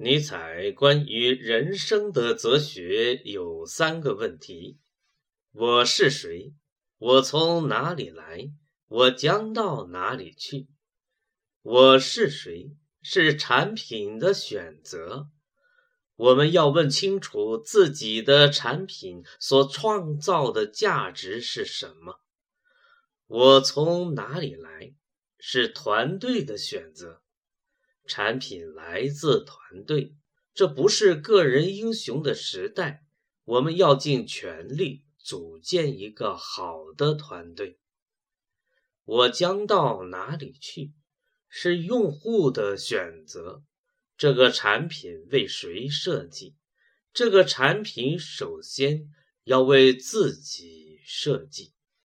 尼采关于人生的哲学有三个问题：我是谁？我从哪里来？我将到哪里去？我是谁？是产品的选择。我们要问清楚自己的产品所创造的价值是什么。我从哪里来？是团队的选择。产品来自团队，这不是个人英雄的时代。我们要尽全力组建一个好的团队。我将到哪里去？是用户的选择。这个产品为谁设计？这个产品首先要为自己设计。